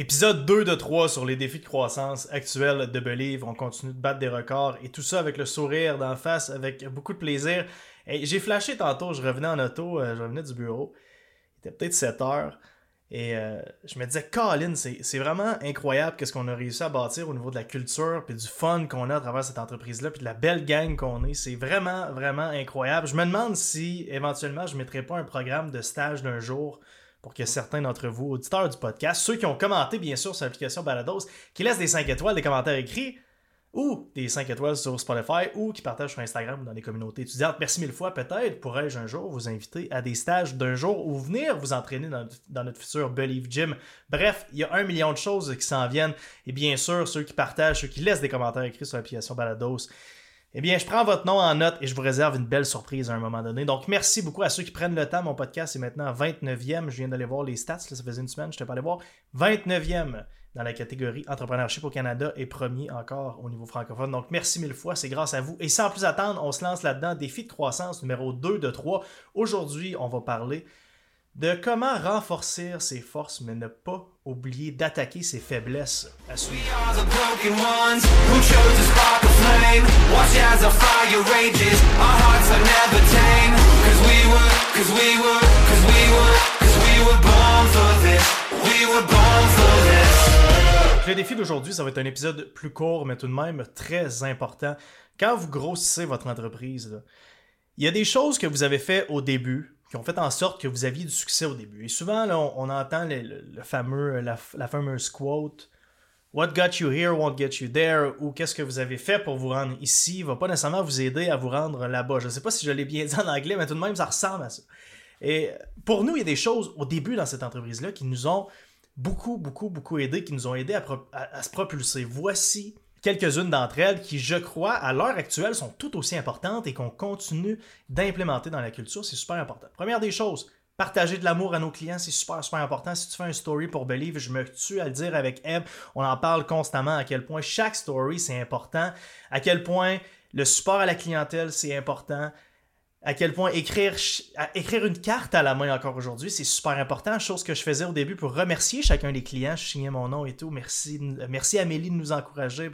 Épisode 2 de 3 sur les défis de croissance actuels de Believe. On continue de battre des records et tout ça avec le sourire d'en face, avec beaucoup de plaisir. J'ai flashé tantôt, je revenais en auto, euh, je revenais du bureau. Il était peut-être 7 heures. Et euh, je me disais, Colin, c'est vraiment incroyable qu'est-ce qu'on a réussi à bâtir au niveau de la culture, puis du fun qu'on a à travers cette entreprise-là, puis de la belle gang qu'on est. C'est vraiment, vraiment incroyable. Je me demande si éventuellement je ne mettrais pas un programme de stage d'un jour pour que certains d'entre vous, auditeurs du podcast, ceux qui ont commenté bien sûr sur l'application Balados, qui laissent des 5 étoiles, des commentaires écrits, ou des 5 étoiles sur Spotify, ou qui partagent sur Instagram ou dans les communautés étudiantes. Merci mille fois, peut-être pourrais-je un jour vous inviter à des stages d'un jour ou venir vous entraîner dans, dans, notre futur Believe Gym? Bref, il y a un million de choses qui s'en viennent, et bien sûr, ceux qui partagent, ceux qui laissent des commentaires écrits sur l'application Balados, eh bien, je prends votre nom en note et je vous réserve une belle surprise à un moment donné. Donc, merci beaucoup à ceux qui prennent le temps. Mon podcast est maintenant 29e. Je viens d'aller voir les stats. ça faisait une semaine, je t'ai pas allé voir. 29e dans la catégorie Entrepreneurship au Canada et premier encore au niveau francophone. Donc, merci mille fois. C'est grâce à vous. Et sans plus attendre, on se lance là-dedans. Défi de croissance numéro 2 de 3. Aujourd'hui, on va parler de comment renforcer ses forces, mais ne pas oublier d'attaquer ses faiblesses à suivre. Le défi d'aujourd'hui, ça va être un épisode plus court, mais tout de même très important. Quand vous grossissez votre entreprise, il y a des choses que vous avez fait au début qui ont fait en sorte que vous aviez du succès au début. Et souvent, on, entend le, fameux, la, fameuse quote What got you here won't get you there ou qu'est-ce que vous avez fait pour vous rendre ici va pas nécessairement vous aider à vous rendre là-bas. Je ne sais pas si je l'ai bien dit en anglais, mais tout de même, ça ressemble à ça. Et pour nous, il y a des choses au début dans cette entreprise-là qui nous ont beaucoup, beaucoup, beaucoup aidé, qui nous ont aidé à se propulser. Voici quelques-unes d'entre elles qui, je crois, à l'heure actuelle, sont tout aussi importantes et qu'on continue d'implémenter dans la culture. C'est super important. Première des choses, partager de l'amour à nos clients, c'est super, super important. Si tu fais un story pour Believe, je me tue à le dire avec Eb, on en parle constamment à quel point chaque story, c'est important, à quel point le support à la clientèle, c'est important, à quel point écrire, écrire une carte à la main encore aujourd'hui, c'est super important. Chose que je faisais au début pour remercier chacun des clients. Je signais mon nom et tout. Merci, merci Amélie de nous encourager.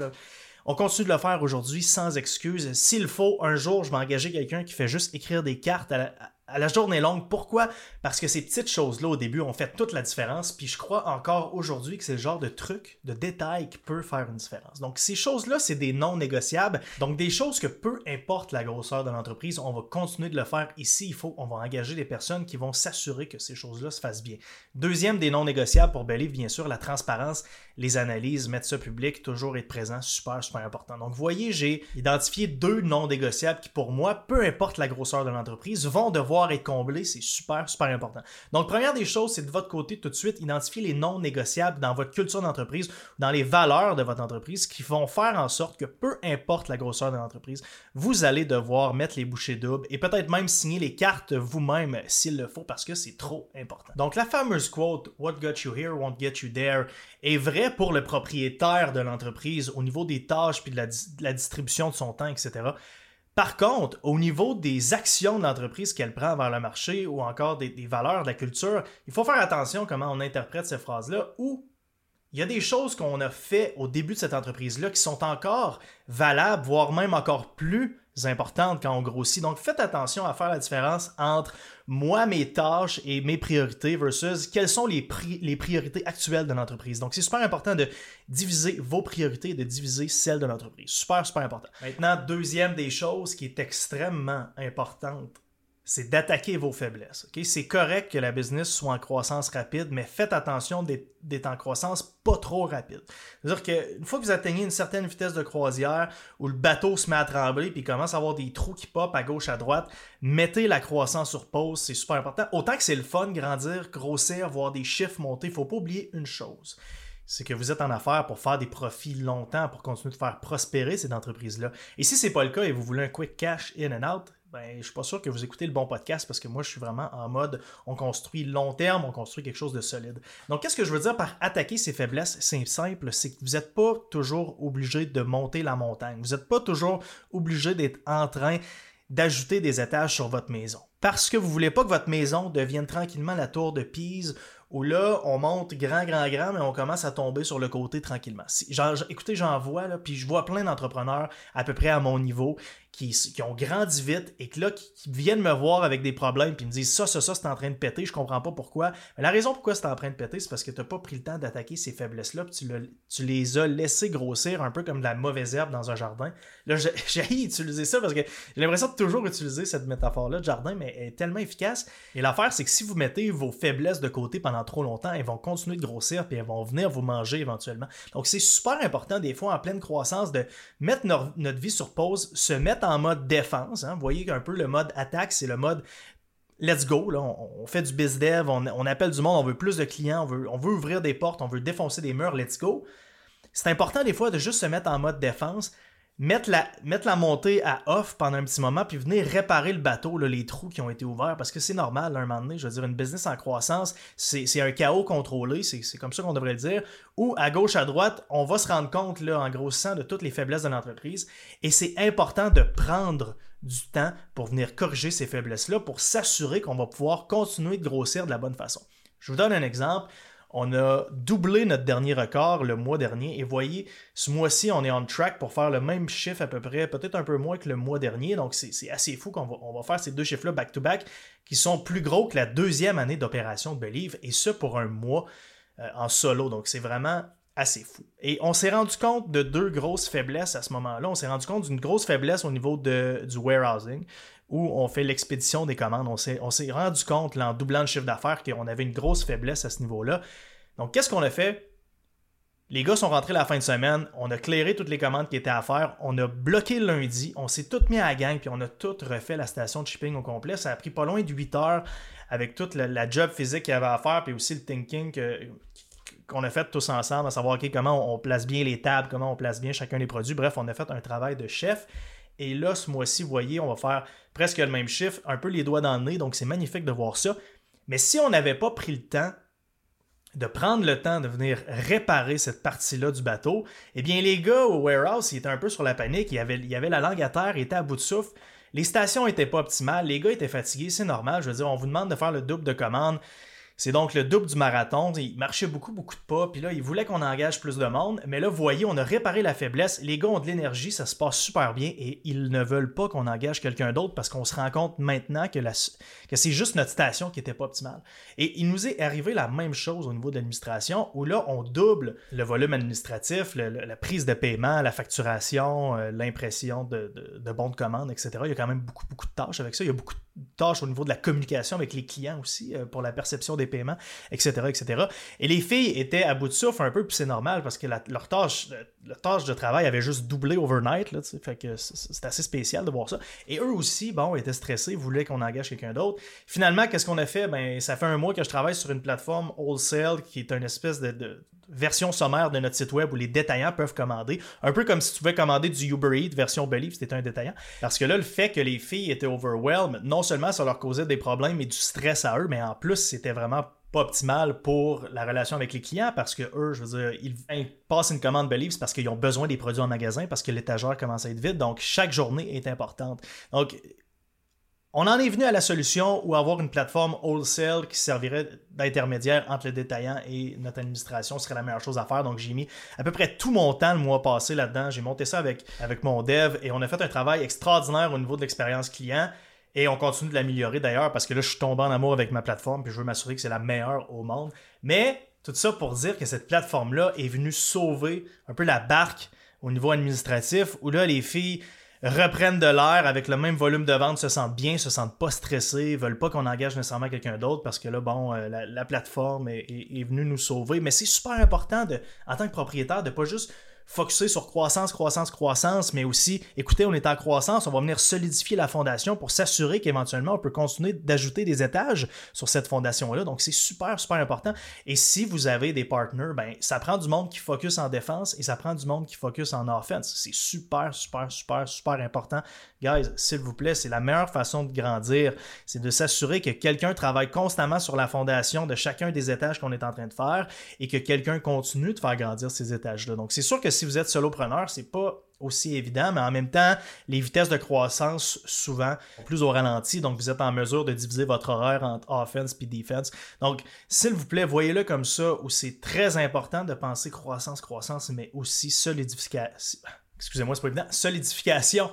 On continue de le faire aujourd'hui sans excuse. S'il faut, un jour, je vais engager quelqu'un qui fait juste écrire des cartes à la, à la journée longue. Pourquoi? Parce que ces petites choses-là au début ont fait toute la différence. Puis je crois encore aujourd'hui que c'est le genre de truc, de détail qui peut faire une différence. Donc ces choses-là, c'est des non négociables. Donc des choses que peu importe la grosseur de l'entreprise, on va continuer de le faire ici. Il faut, on va engager des personnes qui vont s'assurer que ces choses-là se fassent bien. Deuxième des non négociables pour Believe, bien sûr, la transparence, les analyses, mettre ça public, toujours être présent, super, super important. Donc voyez, j'ai identifié deux non négociables qui pour moi, peu importe la grosseur de l'entreprise, vont devoir être comblé, c'est super, super important. Donc, première des choses, c'est de votre côté tout de suite identifier les non négociables dans votre culture d'entreprise, dans les valeurs de votre entreprise qui vont faire en sorte que peu importe la grosseur de l'entreprise, vous allez devoir mettre les bouchées doubles et peut-être même signer les cartes vous-même s'il le faut parce que c'est trop important. Donc, la fameuse quote What got you here? Won't get you there est vraie pour le propriétaire de l'entreprise au niveau des tâches puis de la, distribution de son temps, etc. Par contre, au niveau des actions de l'entreprise qu'elle prend vers le marché ou encore des, valeurs de la culture, il faut faire attention comment on interprète ces phrases-là ou il y a des choses qu'on a fait au début de cette entreprise-là qui sont encore valables, voire même encore plus importantes quand on grossit. Donc faites attention à faire la différence entre moi, mes tâches et mes priorités versus quelles sont les, les priorités actuelles de l'entreprise. Donc c'est super important de diviser vos priorités et de diviser celles de l'entreprise. Super, super important. Maintenant, deuxième des choses qui est extrêmement importante c'est d'attaquer vos faiblesses. C'est correct que la business soit en croissance rapide, mais faites attention d'être en croissance pas trop rapide. C'est-à-dire qu'une fois que vous atteignez une certaine vitesse de croisière où le bateau se met à trembler puis commence à avoir des trous qui pop à gauche, à droite, mettez la croissance sur pause, c'est super important. Autant que c'est le fun, grandir, grossir, voir des chiffres monter, faut pas oublier une chose c'est que vous êtes en affaires pour faire des profits longtemps, pour continuer de faire prospérer cette entreprise-là. Et si ce n'est pas le cas et vous voulez un quick cash in and out, ben, je suis pas sûr que vous écoutez le bon podcast parce que moi, je suis vraiment en mode on construit long terme, on construit quelque chose de solide. Donc, qu'est-ce que je veux dire par attaquer ses faiblesses? C'est simple, c'est que vous n'êtes pas toujours obligé de monter la montagne. Vous n'êtes pas toujours obligé d'être en train d'ajouter des étages sur votre maison. Parce que vous ne voulez pas que votre maison devienne tranquillement la tour de Pise où là, on monte grand, grand, grand, mais on commence à tomber sur le côté tranquillement. genre, écoutez, j'en vois, là, puis je vois plein d'entrepreneurs à peu près à mon niveau qui, ont grandi vite et là, qui, viennent me voir avec des problèmes puis me disent ça, ça, ça, c'est en train de péter, je comprends pas pourquoi. Mais la raison pourquoi c'est en train de péter, c'est parce que tu n'as pas pris le temps d'attaquer ces faiblesses-là, puis tu, les as laissées grossir un peu comme de la mauvaise herbe dans un jardin. Là, j'ai utiliser ça parce que j'ai l'impression de toujours utiliser cette métaphore-là de jardin, mais elle est tellement efficace. Et l'affaire, c'est que si vous mettez vos faiblesses de côté trop longtemps, elles vont continuer de grossir puis elles vont venir vous manger éventuellement. Donc, c'est super important des fois en pleine croissance de mettre notre vie sur pause, se mettre en mode défense. Hein. Vous voyez un peu le mode attaque, c'est le mode let's go, là, on, fait du biz dev, on, appelle du monde, on veut plus de clients, on veut, on veut ouvrir des portes, on veut défoncer des murs, let's go. C'est important des fois de juste se mettre en mode défense, mettre la, montée à off pendant un petit moment, puis venir réparer le bateau, les trous qui ont été ouverts, parce que c'est normal, à un moment donné, je veux dire, une business en croissance, c'est un chaos contrôlé, c'est comme ça qu'on devrait le dire, ou à gauche, à droite, on va se rendre compte, là, en grossissant, de toutes les faiblesses de l'entreprise, et c'est important de prendre du temps pour venir corriger ces faiblesses-là, pour s'assurer qu'on va pouvoir continuer de grossir de la bonne façon. Je vous donne un exemple. On a doublé notre dernier record le mois dernier et voyez, ce mois-ci, on est on track pour faire le même chiffre à peu près, peut-être un peu moins que le mois dernier. Donc c'est assez fou qu'on va, faire ces deux chiffres-là back-to-back qui sont plus gros que la deuxième année d'opération de Believe et ce pour un mois euh, en solo. Donc c'est vraiment assez fou. Et on s'est rendu compte de deux grosses faiblesses à ce moment-là. On s'est rendu compte d'une grosse faiblesse au niveau du warehousing où on fait l'expédition des commandes. On s'est, rendu compte, en doublant le chiffre d'affaires, qu'on avait une grosse faiblesse à ce niveau-là. Donc, qu'est-ce qu'on a fait? Les gars sont rentrés la fin de semaine, on a clairé toutes les commandes qui étaient à faire, on a bloqué lundi, on s'est tout mis à la gang, puis on a tout refait la station de shipping au complet. Ça a pris pas loin de 8 heures avec toute la, job physique qu'il y avait à faire, puis aussi le thinking qu'on a fait tous ensemble, à savoir comment on, place bien les tables, comment on place bien chacun des produits. Bref, on a fait un travail de chef. Et là, ce mois-ci, vous voyez, on va faire presque le même chiffre, un peu les doigts dans le nez, donc c'est magnifique de voir ça. Mais si on n'avait pas pris le temps de prendre le temps de venir réparer cette partie-là du bateau, eh bien les gars au warehouse, ils étaient un peu sur la panique, il y avait, il y avait la langue à terre, ils étaient à bout de souffle. Les stations n'étaient pas optimales, les gars étaient fatigués, c'est normal. Je veux dire, on vous demande de faire le double de commandes. C'est donc le double du marathon. Il marchait beaucoup, beaucoup de pas. Puis là, il voulait qu'on engage plus de monde. Mais là, vous voyez, on a réparé la faiblesse. Les gars ont de l'énergie, ça se passe super bien. Et ils ne veulent pas qu'on engage quelqu'un d'autre parce qu'on se rend compte maintenant que, c'est juste notre station qui n'était pas optimale. Et il nous est arrivé la même chose au niveau de l'administration où là, on double le volume administratif, la prise de paiement, la facturation, euh, l'impression de, de, bons de commande, etc. Il y a quand même beaucoup, beaucoup de tâches avec ça. Il y a beaucoup de tâches au niveau de la communication avec les clients aussi euh, pour la perception des paiements, etc., etc. Et les filles étaient à bout de souffle un peu, puis c'est normal parce que leur tâche, leur tâche de travail avait juste doublé overnight, là, c'est assez spécial de voir ça. Et eux aussi, bon, étaient stressés, voulaient qu'on engage quelqu'un d'autre. Finalement, qu'est-ce qu'on a fait? Ben, ça fait un mois que je travaille sur une plateforme wholesale qui est une espèce de, version sommaire de notre site web où les détaillants peuvent commander. Un peu comme si tu pouvais commander du Uber Eats version Believe tu un détaillant. Parce que là, le fait que les filles étaient overwhelmed, non seulement ça leur causait des problèmes et du stress à eux, mais en plus, c'était vraiment pas optimal pour la relation avec les clients parce que eux, je veux dire, ils passent une commande Believe parce qu'ils ont besoin des produits en magasin, parce que l'étagère commence à être vide. Donc, chaque journée est importante. Donc, on en est venu à la solution où avoir une plateforme wholesale qui servirait d'intermédiaire entre le détaillant et notre administration serait la meilleure chose à faire. Donc j'ai mis à peu près tout mon temps le mois passé là-dedans. J'ai monté ça avec, mon dev et on a fait un travail extraordinaire au niveau de l'expérience client. Et on continue de l'améliorer d'ailleurs parce que là, je suis tombé en amour avec ma plateforme puis je veux m'assurer que c'est la meilleure au monde. Mais tout ça pour dire que cette plateforme-là est venue sauver un peu la barque au niveau administratif où là, les filles reprennent de l'air avec le même volume de vente, se sentent bien, se sentent pas stressés, veulent pas qu'on engage nécessairement quelqu'un d'autre parce que là, bon, euh, la, plateforme est, est, venue nous sauver. Mais c'est super important de, en tant que propriétaire de pas juste focuser sur croissance, croissance, croissance, mais aussi, écoutez, on est en croissance, on va venir solidifier la fondation pour s'assurer qu'éventuellement, on peut continuer d'ajouter des étages sur cette fondation-là. Donc, c'est super, super important. Et si vous avez des partners, ben, ça prend du monde qui focus en défense et ça prend du monde qui focus en offense. C'est super, super, super, super important. Guys, s'il vous plaît, c'est la meilleure façon de grandir. C'est de s'assurer que quelqu'un travaille constamment sur la fondation de chacun des étages qu'on est en train de faire et que quelqu'un continue de faire grandir ces étages-là. Donc, c'est sûr que si vous êtes solopreneur, c'est pas aussi évident, mais en même temps, les vitesses de croissance, souvent, plus au ralenti, donc vous êtes en mesure de diviser votre horaire entre offense et defense. Donc, s'il vous plaît, voyez-le comme ça, où c'est très important de penser croissance, croissance, mais aussi solidification. Excusez-moi, c'est pas évident. Solidification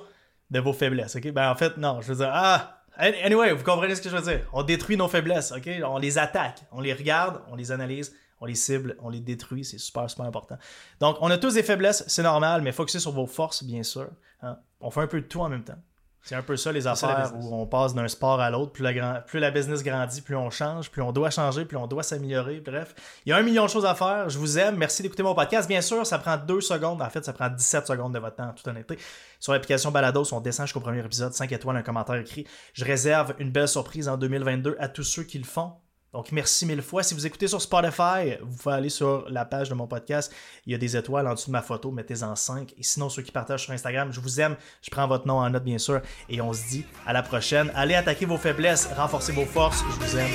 de vos faiblesses, ok? Ben, en fait, non, je veux dire, ah, Anyway, vous comprenez ce que je veux dire. On détruit nos faiblesses, ok? On les attaque, on les regarde, on les analyse, on les cible, on les détruit, c'est super, super important. Donc, on a tous des faiblesses, c'est normal, mais focusez sur vos forces, bien sûr. Hein. On fait un peu de tout en même temps. C'est un peu ça les affaires où on passe d'un sport à l'autre. Plus la, plus la business grandit, plus on change, plus on doit changer, plus on doit s'améliorer. Bref, il y a un million de choses à faire. Je vous aime. Merci d'écouter mon podcast. Bien sûr, ça prend deux secondes. En fait, ça prend 17 secondes de votre temps, en toute honnêteté. Sur l'application Balados, on descend jusqu'au premier épisode, 5 étoiles, un commentaire écrit. Je réserve une belle surprise en 2022 à tous ceux qui le font. Donc, merci mille fois. Si vous écoutez sur Spotify, vous pouvez aller sur la page de mon podcast. Il y a des étoiles en dessous de ma photo. Mettez-en cinq. Et sinon, ceux qui partagent sur Instagram, je vous aime. Je prends votre nom en note, bien sûr. Et on se dit à la prochaine. Allez attaquer vos faiblesses, renforcer vos forces. Je vous aime.